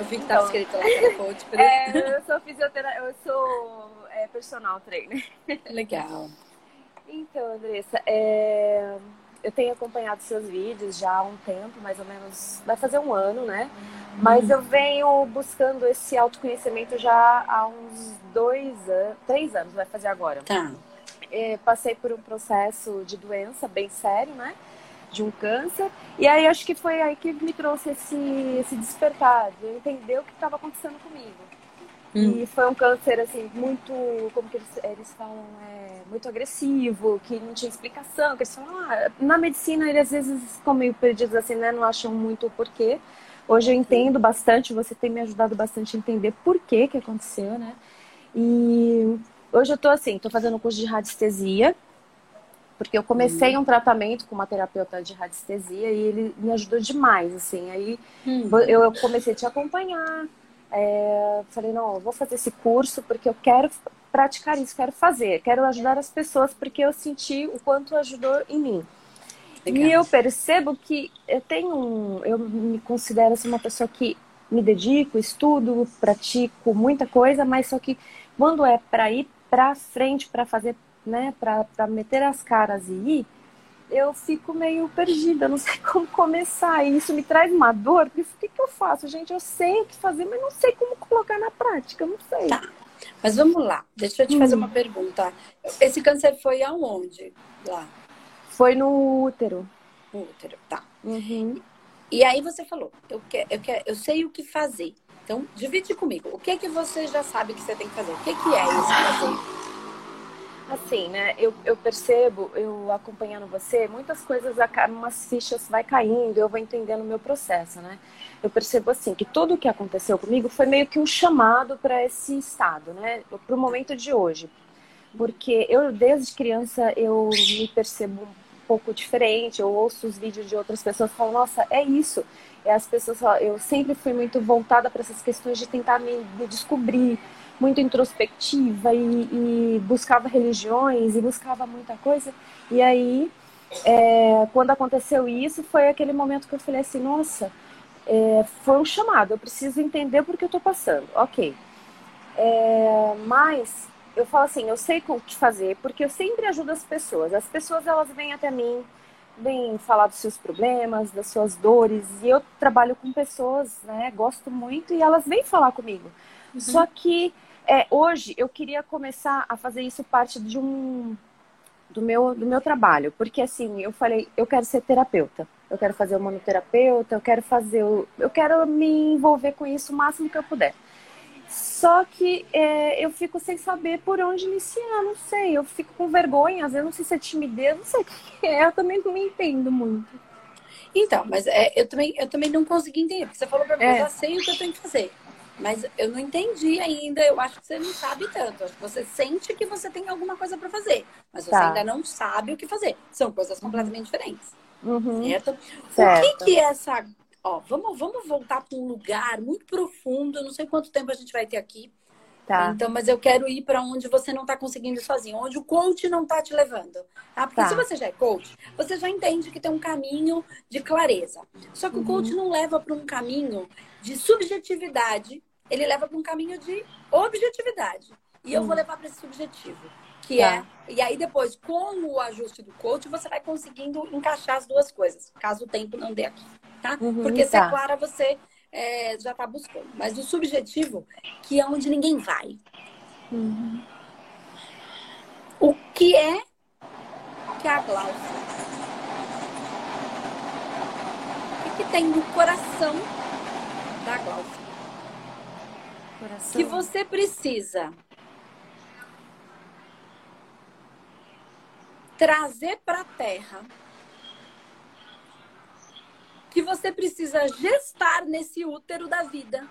Eu vi que estava então, escrito lá para coach. É, eu sou fisioterapeuta, eu sou é, personal trainer. Legal. Então, Andressa, é, eu tenho acompanhado seus vídeos já há um tempo, mais ou menos, vai fazer um ano, né? Mas eu venho buscando esse autoconhecimento já há uns dois anos, três anos, vai fazer agora. Tá. É, passei por um processo de doença bem sério, né? De um câncer. E aí acho que foi aí que me trouxe esse, esse despertar, de entender o que estava acontecendo comigo. Hum. E foi um câncer, assim, muito, como que eles, eles falam, é, muito agressivo, que não tinha explicação. Que eles falam, ah, na medicina, eles às vezes ficam meio perdidos, assim, né? Não acham muito o porquê. Hoje eu entendo bastante, você tem me ajudado bastante a entender por que que aconteceu, né? E hoje eu tô assim, tô fazendo um curso de radiestesia, porque eu comecei hum. um tratamento com uma terapeuta de radiestesia e ele me ajudou demais, assim. Aí hum. eu comecei a te acompanhar, é, falei, não, eu vou fazer esse curso porque eu quero praticar isso, quero fazer, quero ajudar as pessoas porque eu senti o quanto ajudou em mim. Legal. E eu percebo que eu tenho um, eu me considero assim, uma pessoa que me dedico, estudo, pratico muita coisa, mas só que quando é para ir para frente, para fazer, né, para meter as caras e ir, eu fico meio perdida, não sei como começar. E isso me traz uma dor, porque o que, que eu faço? Gente, eu sei o que fazer, mas não sei como colocar na prática, não sei. Tá. Mas vamos lá, deixa eu te hum. fazer uma pergunta. Esse câncer foi aonde? Lá? Foi no útero. No útero, tá. Uhum. E aí você falou, eu, quer, eu, quer, eu sei o que fazer. Então, divide comigo. O que é que você já sabe que você tem que fazer? O que, é que é esse fazer? Assim, né? Eu, eu percebo, eu acompanhando você, muitas coisas, umas fichas vai caindo, eu vou entendendo o meu processo, né? Eu percebo assim que tudo o que aconteceu comigo foi meio que um chamado para esse estado, né? Para o momento de hoje, porque eu desde criança eu me percebo um pouco diferente. Eu ouço os vídeos de outras pessoas falo, nossa, é isso. E as pessoas, eu sempre fui muito voltada para essas questões de tentar me, me descobrir muito introspectiva e, e, buscava religiões e buscava muita coisa. E aí, é, quando aconteceu isso, foi aquele momento que eu falei assim: nossa, é, foi um chamado, eu preciso entender por que eu estou passando. Ok. É, mas eu falo assim: eu sei o que fazer, porque eu sempre ajudo as pessoas. As pessoas elas vêm até mim vêm falar dos seus problemas, das suas dores, e eu trabalho com pessoas, né, gosto muito, e elas vêm falar comigo. Uhum. Só que é, hoje eu queria começar a fazer isso parte de um do meu do meu trabalho, porque assim, eu falei, eu quero ser terapeuta. Eu quero fazer o manoterapeuta, eu quero fazer o, eu quero me envolver com isso o máximo que eu puder. Só que é, eu fico sem saber por onde iniciar, não sei. Eu fico com vergonha, às vezes não sei se é timidez, não sei o que é. Eu também não me entendo muito. Então, mas é, eu, também, eu também não consegui entender. Porque você falou pra mim, é. eu já sei o que eu tenho que fazer. Mas eu não entendi ainda, eu acho que você não sabe tanto. Você sente que você tem alguma coisa para fazer, mas você tá. ainda não sabe o que fazer. São coisas completamente diferentes. Uhum. Certo? certo? O que, que é essa. Ó, vamos, vamos voltar para um lugar muito profundo. Eu não sei quanto tempo a gente vai ter aqui. Tá. Então, mas eu quero ir para onde você não está conseguindo ir sozinho, onde o coach não está te levando. Tá? Porque tá. se você já é coach, você já entende que tem um caminho de clareza. Só que uhum. o coach não leva para um caminho de subjetividade ele leva para um caminho de objetividade. E eu vou hum. levar para esse subjetivo, que tá. é. E aí depois, com o ajuste do coach, você vai conseguindo encaixar as duas coisas, caso o tempo não dê aqui, tá? Uhum, Porque tá. se é clara, você é, já está buscando. Mas o subjetivo, que é onde ninguém vai. Uhum. O que é que é a Glaucia? O que, que tem no coração da Glaucia? Coração. que você precisa trazer para a terra, que você precisa gestar nesse útero da vida,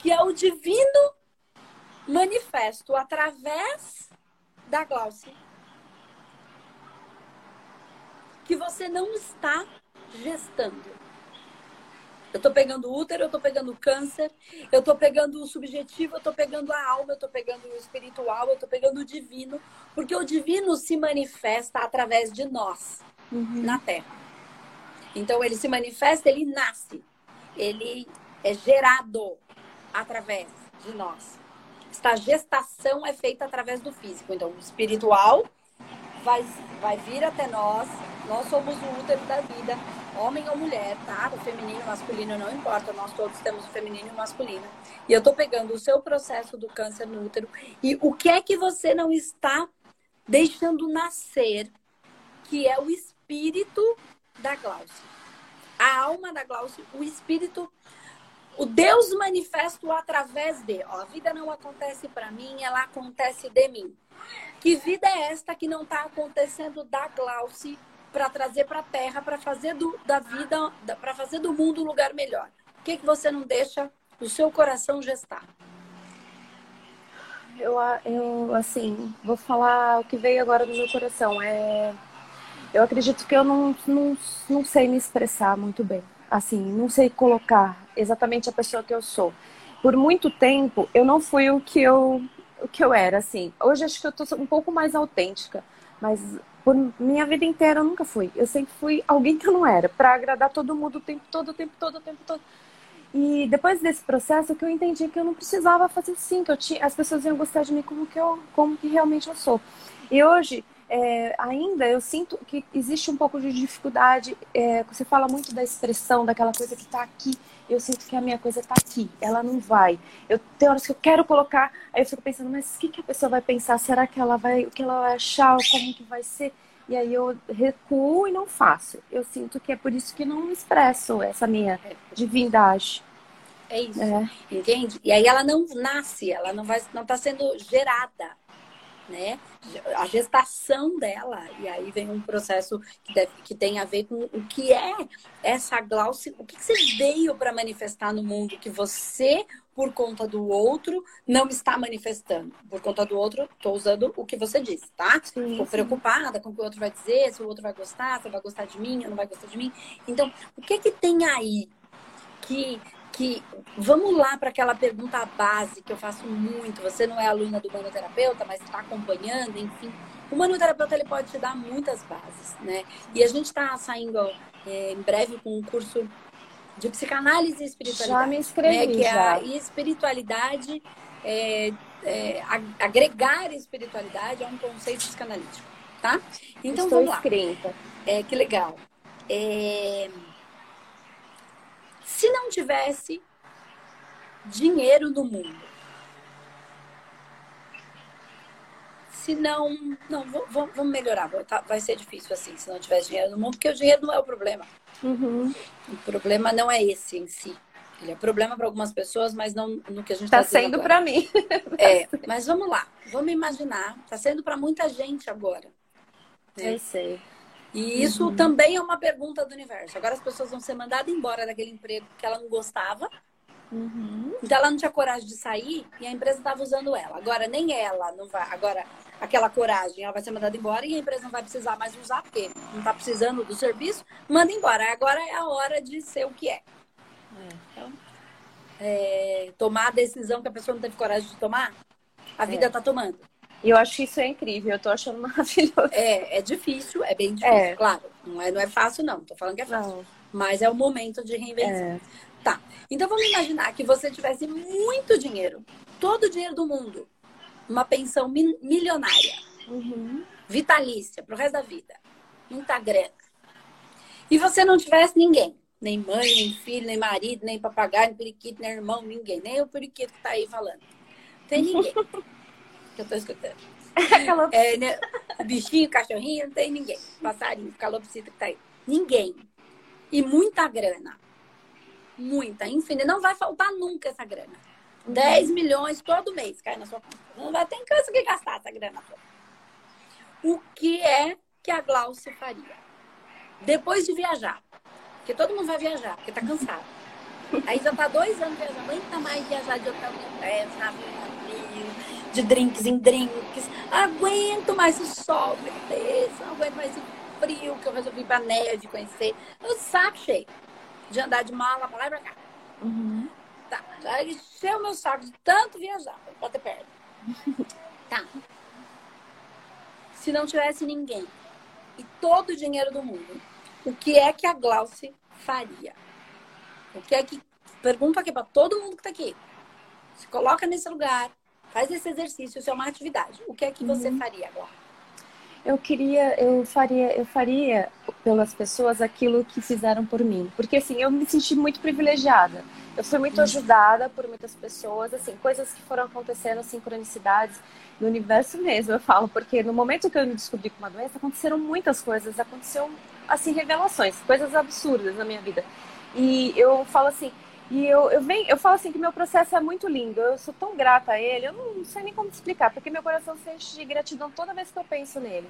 que é o divino manifesto através da Glaucia, que você não está gestando. Eu tô pegando o útero, eu tô pegando câncer, eu tô pegando o subjetivo, eu tô pegando a alma, eu tô pegando o espiritual, eu tô pegando o divino, porque o divino se manifesta através de nós uhum. na Terra. Então ele se manifesta, ele nasce. ele é gerado através de nós. Esta gestação é feita através do físico. Então, o espiritual vai, vai vir até nós. Nós somos o útero da vida, homem ou mulher, tá? O feminino, o masculino não importa. Nós todos temos o feminino e o masculino. E eu tô pegando o seu processo do câncer no útero e o que é que você não está deixando nascer, que é o espírito da Glaucia. A alma da Glaucia, o espírito o Deus manifesto através de. Ó, a vida não acontece para mim, ela acontece de mim. Que vida é esta que não está acontecendo da Glauce para trazer para a Terra, para fazer do, da vida, para fazer do mundo um lugar melhor? O que, que você não deixa o seu coração gestar? Eu, eu, assim, vou falar o que veio agora no meu coração. É, eu acredito que eu não, não, não sei me expressar muito bem assim, não sei colocar exatamente a pessoa que eu sou. Por muito tempo eu não fui o que eu o que eu era, assim. Hoje acho que eu tô um pouco mais autêntica, mas por minha vida inteira eu nunca fui. Eu sempre fui alguém que eu não era, para agradar todo mundo o tempo todo, o tempo todo, o tempo todo. E depois desse processo que eu entendi que eu não precisava fazer assim, que eu tinha, as pessoas iam gostar de mim como que eu, como que realmente eu sou. E hoje é, ainda eu sinto que existe um pouco de dificuldade. É, você fala muito da expressão, daquela coisa que está aqui. Eu sinto que a minha coisa está aqui, ela não vai. Eu tenho horas que eu quero colocar, aí eu fico pensando, mas o que, que a pessoa vai pensar? Será que ela vai, o que ela vai achar, como que vai ser? E aí eu recuo e não faço. Eu sinto que é por isso que não expresso essa minha divindade. É isso, é. entende? E aí ela não nasce, ela não vai, não está sendo gerada né? A gestação dela. E aí vem um processo que, deve, que tem a ver com o que é essa Glauce, o que, que você veio para manifestar no mundo que você, por conta do outro, não está manifestando. Por conta do outro, estou usando o que você disse, tá? Estou preocupada com o que o outro vai dizer, se o outro vai gostar, se vai gostar de mim ou não vai gostar de mim. Então, o que que tem aí que que vamos lá para aquela pergunta base que eu faço muito. Você não é aluna do manoterapeuta, mas está acompanhando, enfim. O manoterapeuta ele pode te dar muitas bases, né? E a gente está saindo é, em breve com um curso de psicanálise e espiritualidade. Já me inscrevi, né? Que é a espiritualidade, é, é, agregar espiritualidade a um conceito psicanalítico, tá? Então Estou vamos lá. É, que legal. É... Se não tivesse dinheiro no mundo, se não. Não, vamos melhorar. Tá, vai ser difícil assim, se não tivesse dinheiro no mundo, porque o dinheiro não é o problema. Uhum. O problema não é esse em si. Ele é problema para algumas pessoas, mas não no que a gente está tá sendo para mim. É, mas vamos lá. Vamos imaginar. Está sendo para muita gente agora. Né? Eu sei. E isso uhum. também é uma pergunta do universo. Agora as pessoas vão ser mandadas embora daquele emprego que ela não gostava. Uhum. Então ela não tinha coragem de sair e a empresa estava usando ela. Agora nem ela não vai. Agora aquela coragem, ela vai ser mandada embora e a empresa não vai precisar mais usar porque não está precisando do serviço. Manda embora. Agora é a hora de ser o que é. é. Então, é, tomar a decisão que a pessoa não teve coragem de tomar, a é. vida está tomando. E eu acho que isso é incrível, eu tô achando maravilhoso. É, é difícil, é bem difícil, é. claro. Não é, não é fácil, não. Tô falando que é fácil. Não. Mas é o momento de reinvenção. É. Tá. Então vamos imaginar que você tivesse muito dinheiro, todo o dinheiro do mundo, uma pensão milionária, uhum. vitalícia, pro resto da vida, muita grana. E você não tivesse ninguém, nem mãe, nem filho, nem marido, nem papagaio, nem periquito, nem irmão, ninguém, nem o periquito que tá aí falando. Tem ninguém. que eu tô escutando. é, né? Bichinho, cachorrinho, não tem ninguém. Passarinho, calopsita que tá aí. Ninguém. E muita grana. Muita, infinita. Não vai faltar nunca essa grana. Uhum. 10 milhões todo mês cai na sua conta. Não vai ter que gastar essa grana toda. O que é que a Glaucia faria? Depois de viajar. Porque todo mundo vai viajar, porque tá cansado. Aí já tá dois anos viajando, aguenta mais viajar de hotel em hotel, navio, de drinks em drinks. Aguento mais o sol, beleza. Aguento mais o frio que eu resolvi ir pra neve conhecer. O saco cheio de andar de mala pra lá e pra cá. Uhum. Tá, já encheu meu saco de tanto viajar pra ter perto. tá. Se não tivesse ninguém e todo o dinheiro do mundo, o que é que a Glauce faria? O que é que pergunto aqui para todo mundo que está aqui. Se coloca nesse lugar, faz esse exercício, isso é uma atividade. O que é que você uhum. faria agora? Eu queria, eu faria, eu faria pelas pessoas aquilo que fizeram por mim, porque assim eu me senti muito privilegiada. Eu fui muito uhum. ajudada por muitas pessoas, assim coisas que foram acontecendo, sincronicidades no universo mesmo, eu falo, porque no momento que eu me descobri com uma doença aconteceram muitas coisas, aconteceram assim revelações, coisas absurdas na minha vida. E eu falo assim, e eu, eu, venho, eu falo assim que meu processo é muito lindo, eu sou tão grata a ele, eu não sei nem como explicar, porque meu coração se enche de gratidão toda vez que eu penso nele.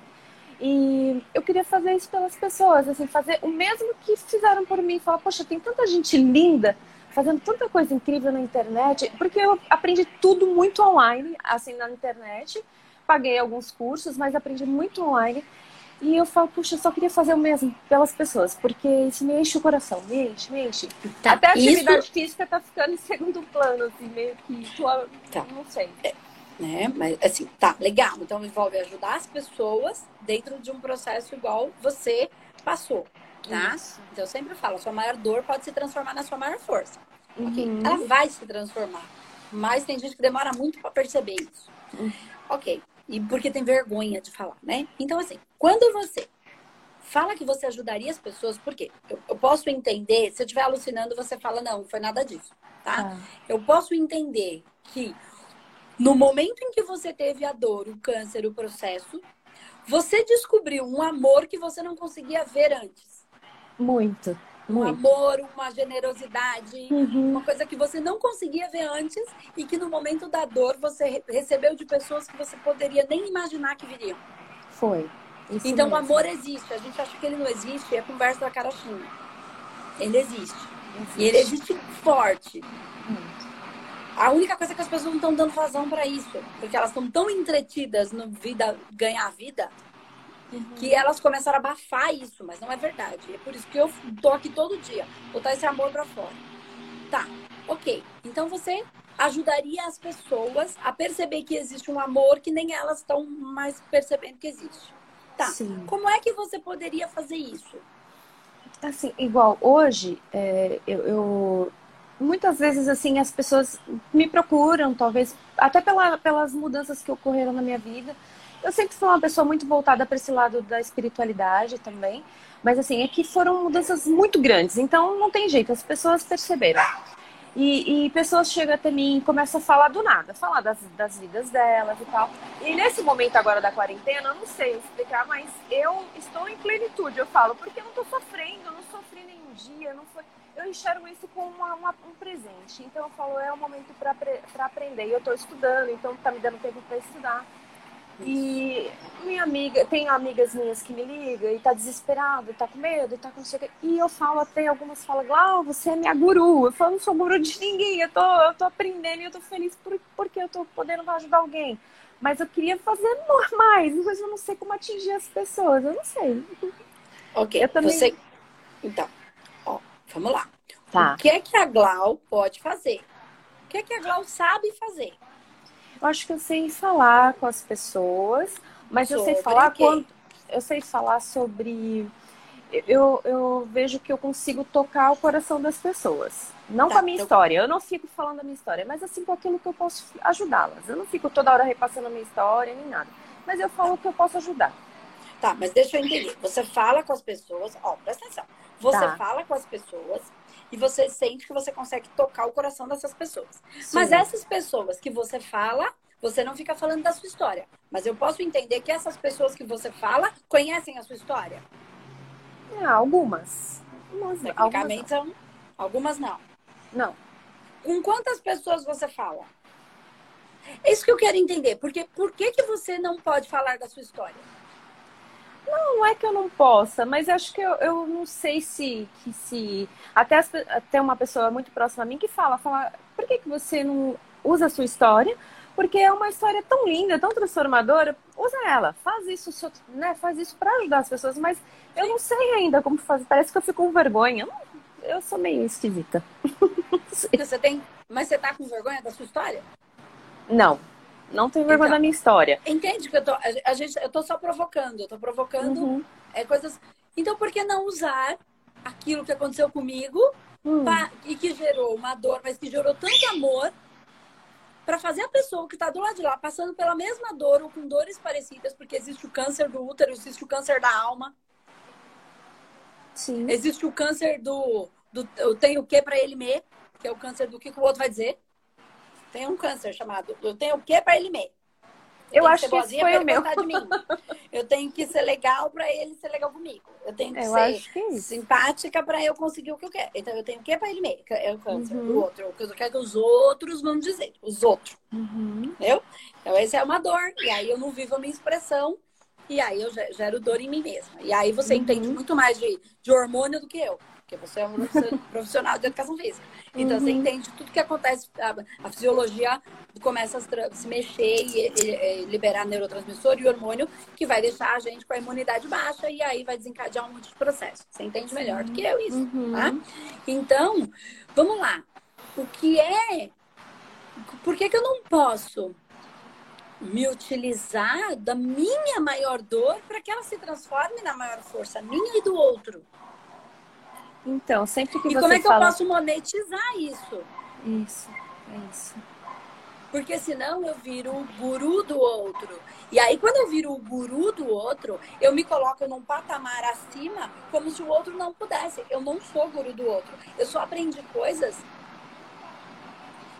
E eu queria fazer isso pelas pessoas, assim, fazer o mesmo que fizeram por mim. Falar, poxa, tem tanta gente linda fazendo tanta coisa incrível na internet, porque eu aprendi tudo muito online, assim, na internet. Paguei alguns cursos, mas aprendi muito online. E eu falo, puxa, eu só queria fazer o mesmo pelas pessoas, porque isso me enche o coração, me enche, me enche. Tá, Até a atividade isso... física tá ficando em segundo plano, assim, meio que, tá. não sei. É, né? Mas, assim, tá, legal. Então, envolve ajudar as pessoas dentro de um processo igual você passou, tá? Isso. Então, eu sempre falo, a sua maior dor pode se transformar na sua maior força. Uhum. Ela vai se transformar. Mas tem gente que demora muito para perceber isso. Uhum. Ok. E porque tem vergonha de falar, né? Então, assim, quando você fala que você ajudaria as pessoas, por quê? Eu, eu posso entender, se eu estiver alucinando, você fala, não, não foi nada disso, tá? Ah. Eu posso entender que no momento em que você teve a dor, o câncer, o processo, você descobriu um amor que você não conseguia ver antes. Muito. Um amor, uma generosidade, uhum. uma coisa que você não conseguia ver antes e que no momento da dor você recebeu de pessoas que você poderia nem imaginar que viriam. Foi. Isso então mesmo. o amor existe. A gente acha que ele não existe, é conversa da carochinha. Ele existe. existe. E ele existe forte. A única coisa é que as pessoas não estão dando razão para isso. Porque elas estão tão entretidas no vida, ganhar vida, Uhum. Que elas começaram a abafar isso, mas não é verdade. É por isso que eu tô aqui todo dia, botar esse amor para fora. Tá, ok. Então você ajudaria as pessoas a perceber que existe um amor que nem elas estão mais percebendo que existe. Tá. Sim. Como é que você poderia fazer isso? Assim, igual hoje, é, eu, eu, muitas vezes assim as pessoas me procuram, talvez até pela, pelas mudanças que ocorreram na minha vida eu sempre fui uma pessoa muito voltada para esse lado da espiritualidade também. Mas assim, é que foram mudanças muito grandes. Então não tem jeito, as pessoas perceberam. E, e, pessoas chegam até mim e começam a falar do nada, falar das, das vidas delas e tal. E nesse momento agora da quarentena, eu não sei explicar, mas eu estou em plenitude, eu falo, porque eu não estou sofrendo, eu não sofri nenhum dia, não foi. Eu enxergo isso como uma, uma, um presente. Então eu falo, é um momento para aprender. E eu estou estudando, então está me dando tempo para estudar. E minha amiga, tem amigas minhas que me ligam e tá desesperada, tá com medo, tá com sei E eu falo até, algumas falam, Glau, você é minha guru. Eu falo, não sou guru de ninguém, eu tô, eu tô aprendendo e eu tô feliz por, porque eu tô podendo ajudar alguém. Mas eu queria fazer mais, mas eu não sei como atingir as pessoas, eu não sei. Ok, eu também... você... Então, ó, vamos lá. Tá. O que é que a Glau pode fazer? O que é que a Glau sabe fazer? Eu acho que eu sei falar com as pessoas, mas sobre eu sei falar quando eu sei falar sobre eu, eu vejo que eu consigo tocar o coração das pessoas. Não tá, com a minha então... história, eu não fico falando a minha história, mas assim com aquilo que eu posso ajudá-las. Eu não fico toda hora repassando a minha história nem nada. Mas eu falo o que eu posso ajudar. Tá, mas deixa eu entender. Você fala com as pessoas, ó, presta atenção. Você tá. fala com as pessoas e você sente que você consegue tocar o coração dessas pessoas. Sim. Mas essas pessoas que você fala, você não fica falando da sua história. Mas eu posso entender que essas pessoas que você fala conhecem a sua história. Ah, algumas. algumas Tecnicamente algumas são. Algumas não. Não. Com quantas pessoas você fala? É isso que eu quero entender. Porque por que, que você não pode falar da sua história? Não, não é que eu não possa, mas acho que eu, eu não sei se. Que se até, as, até uma pessoa muito próxima a mim que fala, fala, por que, que você não usa a sua história? Porque é uma história tão linda, tão transformadora, usa ela, faz isso, né? Faz isso para ajudar as pessoas, mas eu não sei ainda como fazer. Parece que eu fico com vergonha. Eu sou meio esquisita. Você tem. Mas você tá com vergonha da sua história? Não, não tenho vergonha então, da minha história. Entende que eu tô, a gente, eu tô só provocando, eu tô provocando uhum. é, coisas. Então, por que não usar aquilo que aconteceu comigo hum. e que gerou uma dor, mas que gerou tanto amor para fazer a pessoa que está do lado de lá passando pela mesma dor ou com dores parecidas, porque existe o câncer do útero, existe o câncer da alma. Sim. Existe o câncer do, do eu tenho o que para ele me, que é o câncer do que, que o outro vai dizer. Tem um câncer chamado eu tenho o que para ele me. Eu acho que esse foi o meu. De mim. Eu tenho que ser legal para ele ser legal comigo. Eu tenho que eu ser que é simpática para eu conseguir o que eu quero. Então eu tenho que para ele mesmo. É o câncer uhum. do outro. O que eu quero que os outros vão dizer. Os outros. Uhum. Entendeu? Então essa é uma dor. E aí eu não vivo a minha expressão. E aí eu gero dor em mim mesma. E aí você uhum. entende muito mais de, de hormônio do que eu porque você é um profissional de educação física. Então, uhum. você entende tudo que acontece, a, a fisiologia começa a se mexer e, e, e, liberar neurotransmissor e hormônio que vai deixar a gente com a imunidade baixa e aí vai desencadear um monte de processo. Você entende melhor do que eu isso, uhum. tá? Então, vamos lá. O que é... Por que, que eu não posso me utilizar da minha maior dor para que ela se transforme na maior força minha e do outro? Então, sempre que e você. E como é que fala... eu posso monetizar isso? Isso, é isso. Porque senão eu viro o guru do outro. E aí, quando eu viro o guru do outro, eu me coloco num patamar acima, como se o outro não pudesse. Eu não sou guru do outro. Eu só aprendi coisas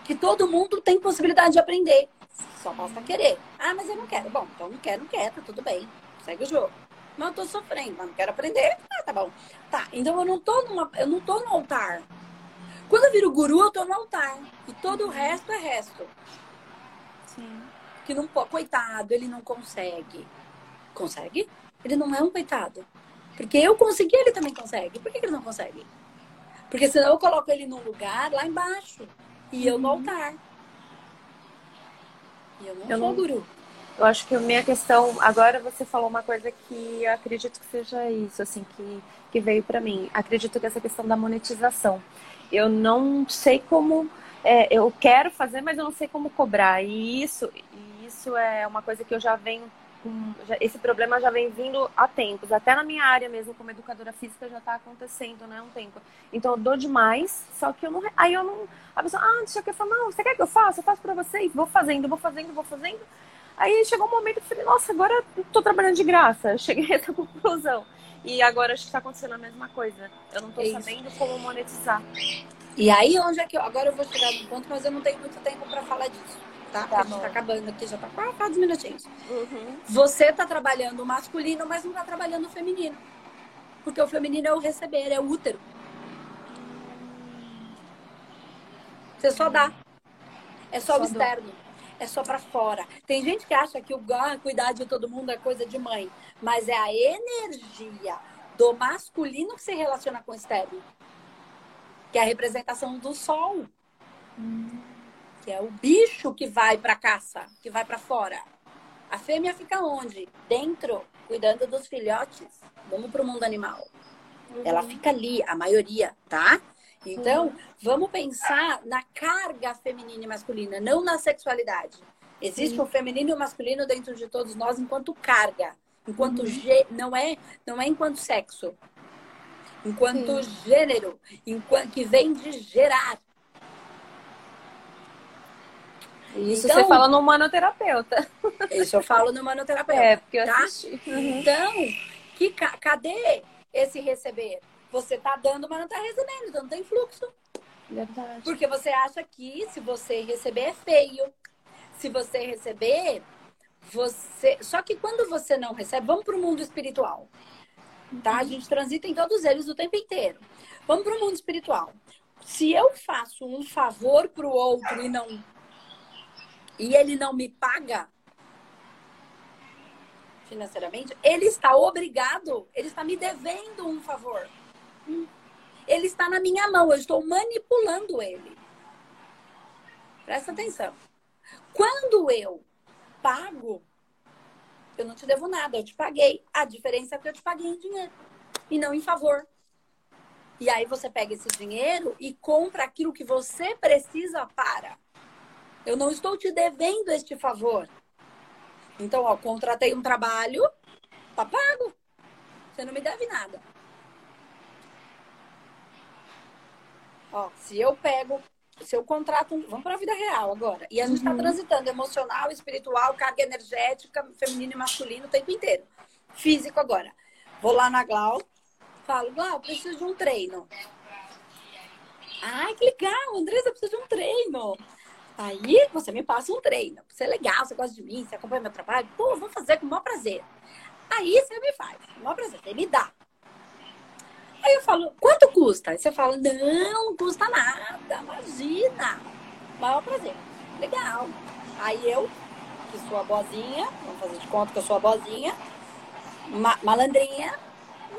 que todo mundo tem possibilidade de aprender. Só basta querer. Ah, mas eu não quero. Bom, então não quero, não quero, tá tudo bem. Segue o jogo. Mas eu tô sofrendo, mas não quero aprender. Ah, tá bom. Tá, então eu não tô numa, eu não tô no altar. Quando eu viro guru, eu tô no altar. E todo o resto é resto. Sim. Que não coitado, ele não consegue. Consegue? Ele não é um coitado. Porque eu consegui, ele também consegue. Por que, que ele não consegue? Porque senão eu coloco ele num lugar lá embaixo. E eu no uhum. altar. E eu não eu sou não... guru. Eu acho que a minha questão, agora você falou uma coisa que eu acredito que seja isso, assim, que, que veio para mim. Acredito que essa questão da monetização. Eu não sei como, é, eu quero fazer, mas eu não sei como cobrar. E isso, isso é uma coisa que eu já venho esse problema já vem vindo há tempos, até na minha área mesmo, como educadora física, já está acontecendo, né, um tempo. Então eu dou demais, só que eu não, aí eu não, a pessoa, ah, deixa eu falar, não, você quer que eu faça? Eu faço para você e vou fazendo, vou fazendo, vou fazendo. Aí chegou um momento que eu falei, nossa, agora eu tô trabalhando de graça. Cheguei a essa conclusão. E agora acho que está acontecendo a mesma coisa. Eu não estou é sabendo como monetizar. E aí, onde é que eu. Agora eu vou chegar no ponto, mas eu não tenho muito tempo para falar disso. Tá? tá a gente tá acabando aqui, já tá quase minutinhos. Uhum. Você tá trabalhando o masculino, mas não tá trabalhando o feminino. Porque o feminino é o receber, é o útero. Você só dá. É só, só o externo. Dou é só para fora. Tem gente que acha que o ah, cuidar de todo mundo é coisa de mãe, mas é a energia do masculino que se relaciona com o externo, que é a representação do sol, que é o bicho que vai para caça, que vai para fora. A fêmea fica onde? Dentro, cuidando dos filhotes. Vamos para o mundo animal. Uhum. Ela fica ali, a maioria, tá? Então, vamos pensar na carga feminina e masculina, não na sexualidade. Existe Sim. o feminino e o masculino dentro de todos nós enquanto carga, enquanto uhum. não é não é enquanto sexo, enquanto Sim. gênero, enquanto que vem de gerar. Isso então, você fala no manoterapeuta. Isso eu falo no manoterapeuta. É, porque eu tá? Uhum. Então, que, cadê esse receber? Você tá dando, mas não tá recebendo, então não tem fluxo. Verdade. Porque você acha que se você receber é feio. Se você receber, você. Só que quando você não recebe, vamos para o mundo espiritual. Tá? A uhum. gente transita em todos eles o tempo inteiro. Vamos para o mundo espiritual. Se eu faço um favor para o outro e não e ele não me paga financeiramente, ele está obrigado, ele está me devendo um favor. Ele está na minha mão, eu estou manipulando ele. Presta atenção. Quando eu pago, eu não te devo nada, eu te paguei. A diferença é que eu te paguei em dinheiro e não em favor. E aí você pega esse dinheiro e compra aquilo que você precisa para. Eu não estou te devendo este favor. Então, ó, contratei um trabalho, tá pago. Você não me deve nada. Ó, se eu pego, se eu contrato, vamos para a vida real agora, e a gente está uhum. transitando emocional, espiritual, carga energética, feminino e masculino o tempo inteiro. Físico agora. Vou lá na Glau, falo, Glau, preciso de um treino. Ai, que legal, Andressa precisa de um treino. Aí você me passa um treino. Você é legal, você gosta de mim, você acompanha meu trabalho. Pô, vou fazer com o maior prazer. Aí você me faz, com o maior prazer, você me dá. Aí eu falo, quanto custa? Aí você fala, não, não custa nada, imagina. Maior prazer. Legal. Aí eu, que sou a bozinha, vamos fazer de conta que eu sou a bozinha, ma malandrinha,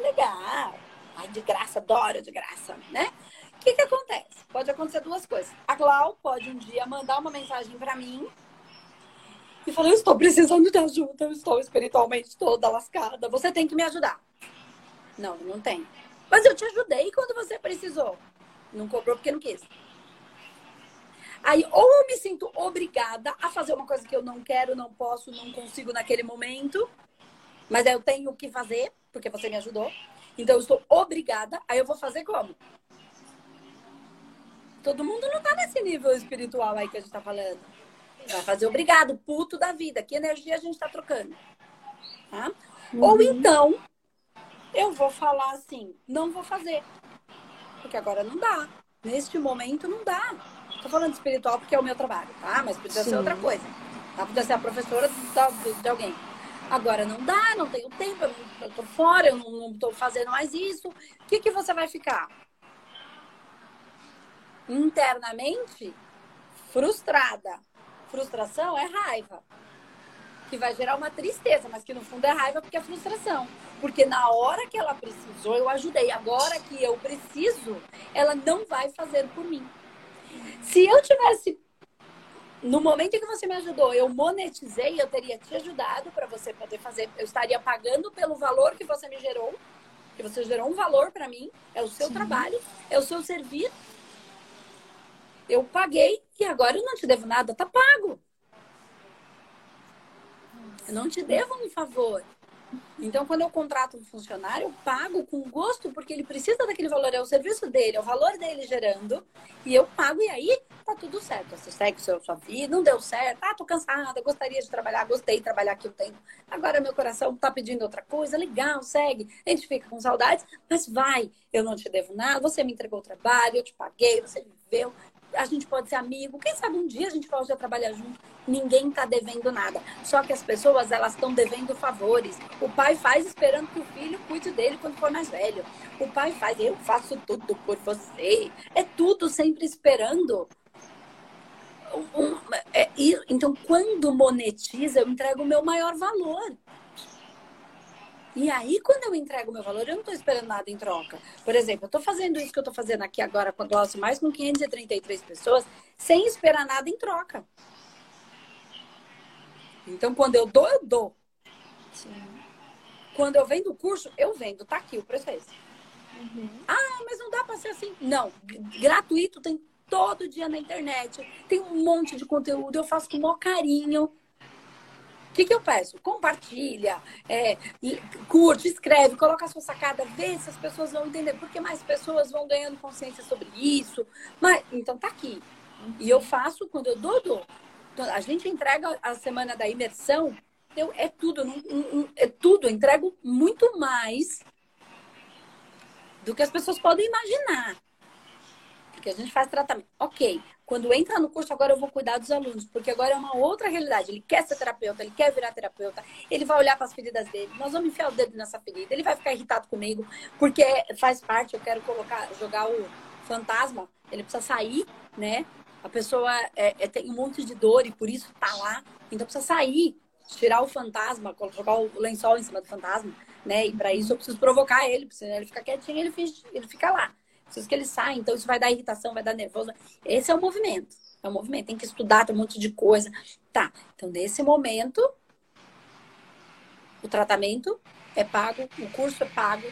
legal. Ai, de graça, adoro de graça, né? O que, que acontece? Pode acontecer duas coisas. A Glau pode um dia mandar uma mensagem para mim e falar: Eu estou precisando de ajuda, eu estou espiritualmente toda lascada, você tem que me ajudar. Não, não tem. Mas eu te ajudei quando você precisou. Não cobrou porque não quis. Aí, ou eu me sinto obrigada a fazer uma coisa que eu não quero, não posso, não consigo naquele momento, mas eu tenho que fazer, porque você me ajudou. Então, eu estou obrigada. Aí, eu vou fazer como? Todo mundo não tá nesse nível espiritual aí que a gente tá falando. Vai fazer obrigado, puto da vida. Que energia a gente tá trocando? Tá? Uhum. Ou então, eu vou falar assim, não vou fazer. Porque agora não dá. Neste momento não dá. Tô falando espiritual porque é o meu trabalho, tá? Mas podia Sim. ser outra coisa. Tá? Podia ser a professora de, de, alguém. Agora não dá, não tenho tempo, eu, não, eu tô fora, eu não, não tô fazendo mais isso. O que, que você vai ficar? Internamente, frustrada. Frustração é raiva que vai gerar uma tristeza, mas que no fundo é raiva porque é frustração. Porque na hora que ela precisou, eu ajudei. Agora que eu preciso, ela não vai fazer por mim. Se eu tivesse no momento em que você me ajudou, eu monetizei, eu teria te ajudado para você poder fazer, eu estaria pagando pelo valor que você me gerou, que você gerou um valor para mim, é o seu Sim. trabalho, é o seu serviço. Eu paguei e agora eu não te devo nada, tá pago. Eu não te devo um favor. Então, quando eu contrato um funcionário, eu pago com gosto, porque ele precisa daquele valor, é o serviço dele, é o valor dele gerando, e eu pago, e aí tá tudo certo. Você segue a sua vida, não deu certo, ah, tô cansada, gostaria de trabalhar, gostei de trabalhar aqui o tempo. Agora meu coração tá pedindo outra coisa, legal, segue. A gente fica com saudades, mas vai, eu não te devo nada, você me entregou o trabalho, eu te paguei, você viveu, a gente pode ser amigo. Quem sabe um dia a gente pode trabalhar junto. Ninguém está devendo nada. Só que as pessoas, elas estão devendo favores. O pai faz esperando que o filho cuide dele quando for mais velho. O pai faz, eu faço tudo por você. É tudo sempre esperando. É, então, quando monetiza, eu entrego o meu maior valor. E aí, quando eu entrego o meu valor, eu não estou esperando nada em troca. Por exemplo, eu estou fazendo isso que eu estou fazendo aqui agora com a Gloss, mais com 533 pessoas, sem esperar nada em troca. Então, quando eu dou, eu dou. Sim. Quando eu vendo o curso, eu vendo. Tá aqui, o preço é esse. Uhum. Ah, mas não dá para ser assim. Não, gratuito tem todo dia na internet. Tem um monte de conteúdo, eu faço com o maior carinho que, que eu peço? Compartilha, é, curte, escreve, coloca a sua sacada, vê se as pessoas vão entender, porque mais pessoas vão ganhando consciência sobre isso. Mas, então tá aqui. E eu faço quando eu dou, dou. Então, a gente entrega a semana da imersão, eu, é tudo, é tudo, eu entrego muito mais do que as pessoas podem imaginar. Porque a gente faz tratamento. Ok, quando entra no curso, agora eu vou cuidar dos alunos, porque agora é uma outra realidade. Ele quer ser terapeuta, ele quer virar terapeuta, ele vai olhar para as feridas dele, nós vamos enfiar o dedo nessa ferida, ele vai ficar irritado comigo, porque faz parte, eu quero colocar, jogar o fantasma, ele precisa sair, né? A pessoa é, é, tem um monte de dor e por isso tá lá, então precisa sair, tirar o fantasma, jogar o lençol em cima do fantasma, né? E para isso eu preciso provocar ele, senão ele fica quietinho, ele, ele fica lá. Preciso que ele saia, então isso vai dar irritação, vai dar nervoso. Esse é o movimento. É o movimento. Tem que estudar, tem um monte de coisa. Tá. Então, nesse momento, o tratamento é pago, o curso é pago.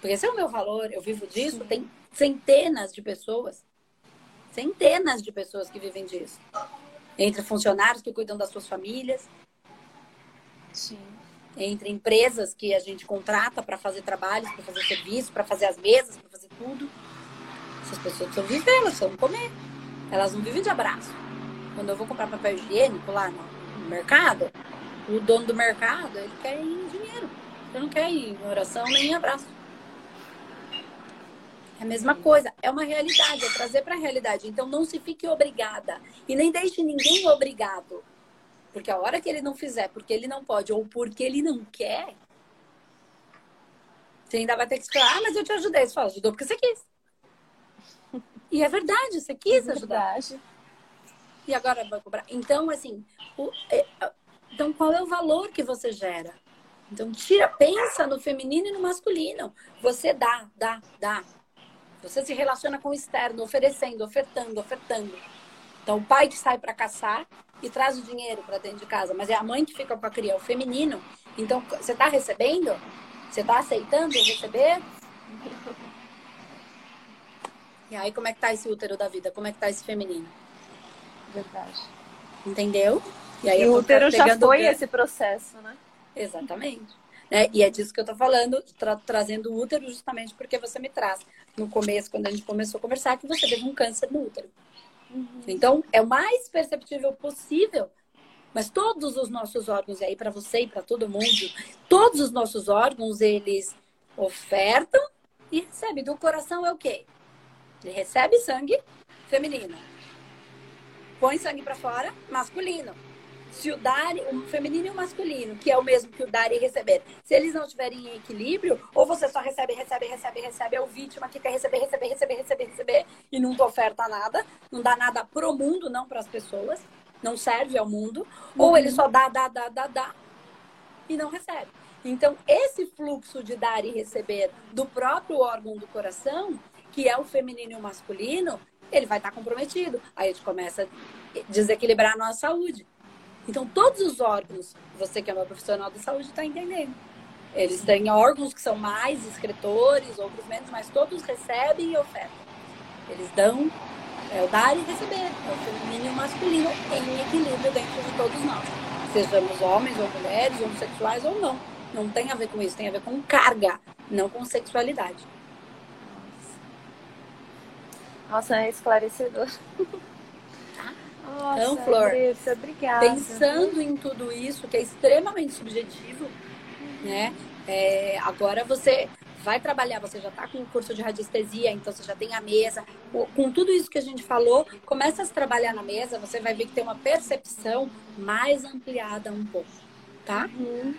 Porque esse é o meu valor, eu vivo disso. Sim. Tem centenas de pessoas, centenas de pessoas que vivem disso. Entre funcionários que cuidam das suas famílias. Sim entre empresas que a gente contrata para fazer trabalhos, para fazer serviço, para fazer as mesas, para fazer tudo. Essas pessoas precisam viver, elas precisam comer. Elas não vivem de abraço. Quando eu vou comprar papel higiênico lá no mercado, o dono do mercado, ele quer dinheiro. Ele não quer ir em oração nem em abraço. É a mesma coisa, é uma realidade, é trazer para a realidade. Então não se fique obrigada e nem deixe ninguém obrigado. Porque a hora que ele não fizer, porque ele não pode ou porque ele não quer, você ainda vai ter que falar, ah, mas eu te ajudei. Você fala, ajudou porque você quis. E é verdade, você quis é ajudar. E agora vai cobrar. Então, assim, o, é, então qual é o valor que você gera? Então, tira, pensa no feminino e no masculino. Você dá, dá, dá. Você se relaciona com o externo, oferecendo, ofertando, ofertando. Então, o pai que sai para caçar e traz o dinheiro para dentro de casa, mas é a mãe que fica com a criança, o feminino. Então, você está recebendo? Você está aceitando receber? E aí, como é que tá esse útero da vida? Como é que tá esse feminino? Verdade. Entendeu? E, aí e o útero já foi esse processo, né? Exatamente. Né? E é disso que eu tô falando, tra trazendo o útero justamente porque você me traz. No começo, quando a gente começou a conversar, que você teve um câncer no útero. Uhum. Então, é o mais perceptível possível. Mas todos os nossos órgãos, e aí para você e para todo mundo, todos os nossos órgãos, eles ofertam e recebem. Do coração é o quê? Ele recebe sangue feminino. Põe sangue para fora, masculino. Se o dar, o feminino e o masculino, que é o mesmo que o dar e receber, se eles não estiverem em equilíbrio, ou você só recebe, recebe, recebe, recebe, é o vítima que quer receber, receber, receber, receber, receber, e não oferta nada, não dá nada pro mundo, não para as pessoas, não serve ao mundo, uhum. ou ele só dá, dá, dá, dá, dá, e não recebe. Então, esse fluxo de dar e receber do próprio órgão do coração que é o feminino e o masculino, ele vai estar comprometido. Aí a gente começa a desequilibrar a nossa saúde. Então, todos os órgãos, você que é uma profissional da saúde está entendendo. Eles têm órgãos que são mais escritores, outros menos, mas todos recebem e ofertam. Eles dão, é o dar e receber, é o feminino e o masculino em equilíbrio dentro de todos nós. Sejamos homens ou mulheres, homossexuais ou não. Não tem a ver com isso, tem a ver com carga, não com sexualidade. Nossa, é esclarecedor. Nossa, então, Flor, Andressa, obrigada. pensando em tudo isso, que é extremamente subjetivo, né? É, agora você vai trabalhar, você já está com o curso de radiestesia, então você já tem a mesa. Com tudo isso que a gente falou, começa a trabalhar na mesa, você vai ver que tem uma percepção mais ampliada um pouco, tá? Uhum.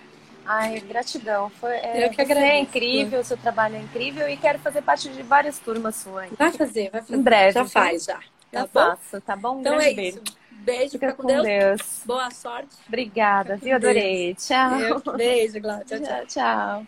Ai, gratidão. Foi, é, eu que agradeço. é incrível, seu trabalho é incrível e quero fazer parte de várias turmas suas. Vai fazer, vai fazer. Em breve. Já faz, já. Tá já faço, tá bom? Um então é isso. Beijo, fica, com, Deus. Deus. Boa sorte. Obrigada, viu? Adorei. Tchau. Beijo, Glaucia. Tchau, tchau. tchau.